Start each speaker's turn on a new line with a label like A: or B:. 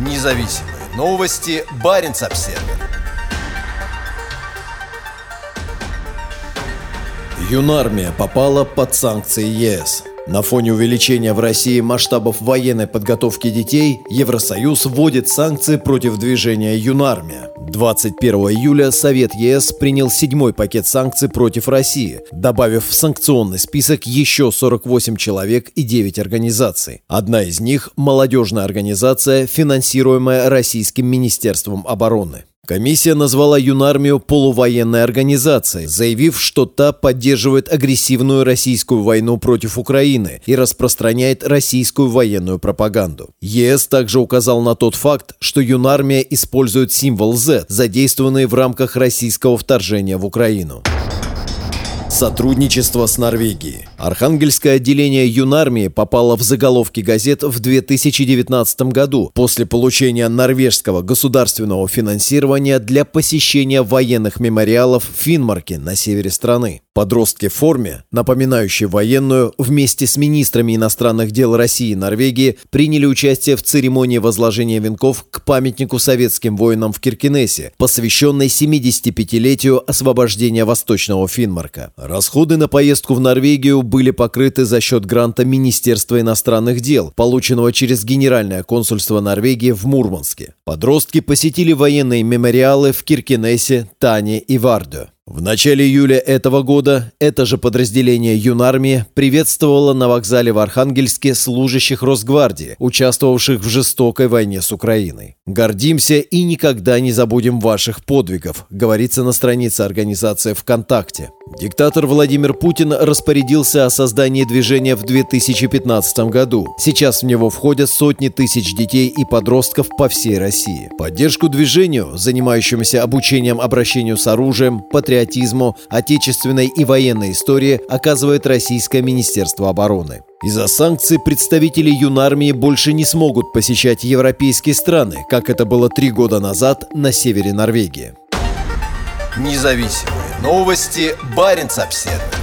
A: Независимые новости. Барин обсерва
B: Юнармия попала под санкции ЕС. На фоне увеличения в России масштабов военной подготовки детей Евросоюз вводит санкции против движения Юнармия. 21 июля Совет ЕС принял седьмой пакет санкций против России, добавив в санкционный список еще 48 человек и 9 организаций. Одна из них – молодежная организация, финансируемая Российским Министерством обороны. Комиссия назвала юнармию полувоенной организацией, заявив, что та поддерживает агрессивную российскую войну против Украины и распространяет российскую военную пропаганду. ЕС также указал на тот факт, что юнармия использует символ Z, задействованный в рамках российского вторжения в Украину. Сотрудничество с Норвегией. Архангельское отделение юнармии попало в заголовки газет в 2019 году после получения норвежского государственного финансирования для посещения военных мемориалов в Финмарке на севере страны. Подростки в форме, напоминающей военную, вместе с министрами иностранных дел России и Норвегии приняли участие в церемонии возложения венков к памятнику советским воинам в Киркинессе, посвященной 75-летию освобождения Восточного Финмарка. Расходы на поездку в Норвегию были покрыты за счет гранта Министерства иностранных дел, полученного через Генеральное консульство Норвегии в Мурманске. Подростки посетили военные мемориалы в Киркинессе, Тане и Вардё. В начале июля этого года это же подразделение юнармии приветствовало на вокзале в Архангельске служащих Росгвардии, участвовавших в жестокой войне с Украиной. «Гордимся и никогда не забудем ваших подвигов», говорится на странице организации ВКонтакте. Диктатор Владимир Путин распорядился о создании движения в 2015 году. Сейчас в него входят сотни тысяч детей и подростков по всей России. Поддержку движению, занимающемуся обучением обращению с оружием, патриотизму, отечественной и военной истории, оказывает Российское Министерство обороны. Из-за санкций представители юнармии больше не смогут посещать европейские страны, как это было три года назад на севере Норвегии.
A: Независимые новости. Барин обседный.